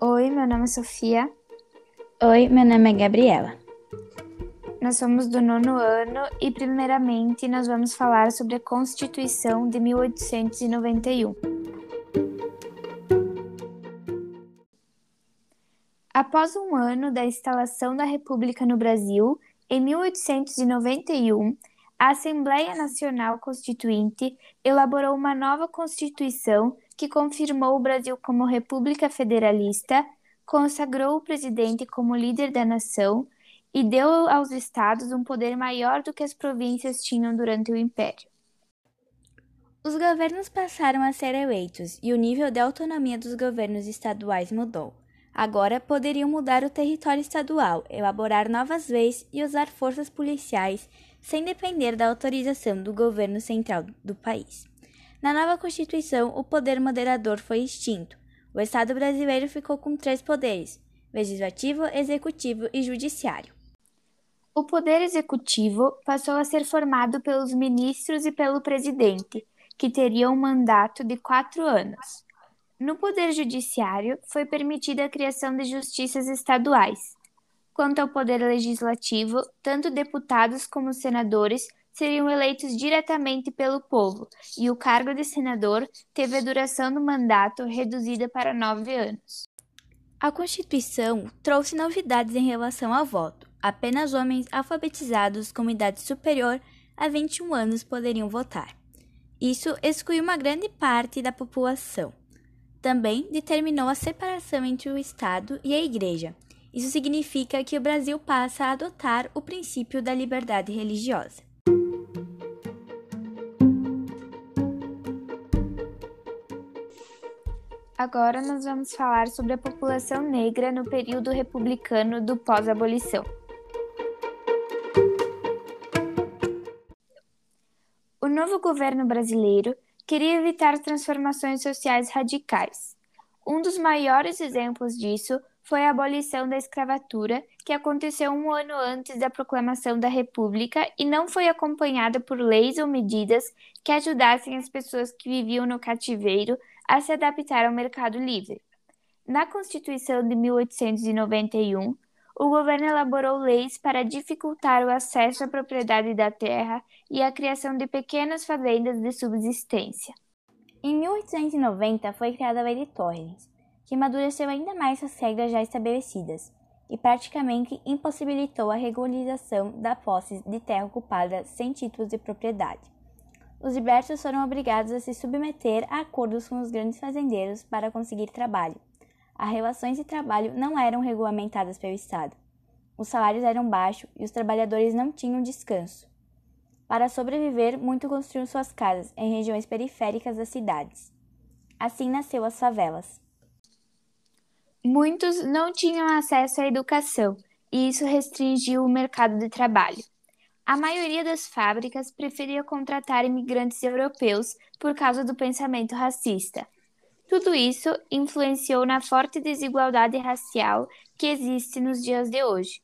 Oi, meu nome é Sofia. Oi, meu nome é Gabriela. Nós somos do nono ano e, primeiramente, nós vamos falar sobre a Constituição de 1891. Após um ano da instalação da República no Brasil, em 1891, a Assembleia Nacional Constituinte elaborou uma nova Constituição que confirmou o Brasil como República Federalista, consagrou o presidente como líder da nação e deu aos estados um poder maior do que as províncias tinham durante o Império. Os governos passaram a ser eleitos e o nível de autonomia dos governos estaduais mudou. Agora poderiam mudar o território estadual, elaborar novas leis e usar forças policiais sem depender da autorização do governo central do país. Na nova Constituição, o poder moderador foi extinto. O Estado brasileiro ficou com três poderes: legislativo, executivo e judiciário. O poder executivo passou a ser formado pelos ministros e pelo presidente, que teriam um mandato de quatro anos. No Poder Judiciário, foi permitida a criação de justiças estaduais. Quanto ao Poder Legislativo, tanto deputados como senadores seriam eleitos diretamente pelo povo, e o cargo de senador teve a duração do mandato reduzida para nove anos. A Constituição trouxe novidades em relação ao voto. Apenas homens alfabetizados com idade superior a 21 anos poderiam votar. Isso excluiu uma grande parte da população. Também determinou a separação entre o Estado e a Igreja. Isso significa que o Brasil passa a adotar o princípio da liberdade religiosa. Agora nós vamos falar sobre a população negra no período republicano do pós-abolição. O novo governo brasileiro queria evitar transformações sociais radicais. Um dos maiores exemplos disso foi a abolição da escravatura, que aconteceu um ano antes da proclamação da República e não foi acompanhada por leis ou medidas que ajudassem as pessoas que viviam no cativeiro a se adaptar ao mercado livre. Na Constituição de 1891, o governo elaborou leis para dificultar o acesso à propriedade da terra e a criação de pequenas fazendas de subsistência. Em 1890 foi criada a Lei de Torres, que amadureceu ainda mais as regras já estabelecidas e praticamente impossibilitou a regularização da posse de terra ocupada sem títulos de propriedade. Os libertos foram obrigados a se submeter a acordos com os grandes fazendeiros para conseguir trabalho, as relações de trabalho não eram regulamentadas pelo Estado. Os salários eram baixos e os trabalhadores não tinham descanso. Para sobreviver, muitos construíram suas casas em regiões periféricas das cidades. Assim nasceu as favelas. Muitos não tinham acesso à educação e isso restringiu o mercado de trabalho. A maioria das fábricas preferia contratar imigrantes europeus por causa do pensamento racista. Tudo isso influenciou na forte desigualdade racial que existe nos dias de hoje.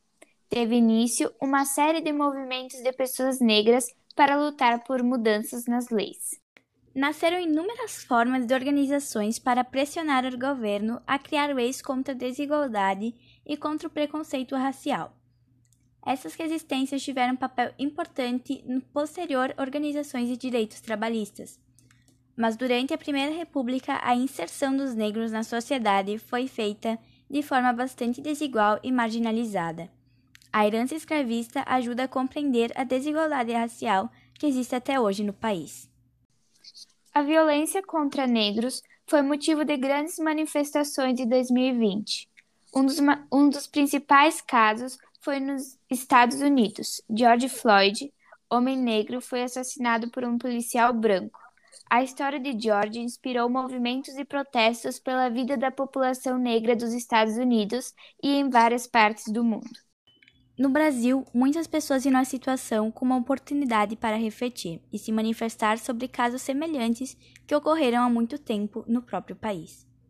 Teve início uma série de movimentos de pessoas negras para lutar por mudanças nas leis. Nasceram inúmeras formas de organizações para pressionar o governo a criar leis contra a desigualdade e contra o preconceito racial. Essas resistências tiveram papel importante no posterior organizações de direitos trabalhistas, mas durante a Primeira República a inserção dos negros na sociedade foi feita de forma bastante desigual e marginalizada. A herança escravista ajuda a compreender a desigualdade racial que existe até hoje no país. A violência contra negros foi motivo de grandes manifestações de 2020. Um dos, um dos principais casos foi nos Estados Unidos. George Floyd, homem negro, foi assassinado por um policial branco. A história de George inspirou movimentos e protestos pela vida da população negra dos Estados Unidos e em várias partes do mundo. No Brasil, muitas pessoas viram a situação como uma oportunidade para refletir e se manifestar sobre casos semelhantes que ocorreram há muito tempo no próprio país.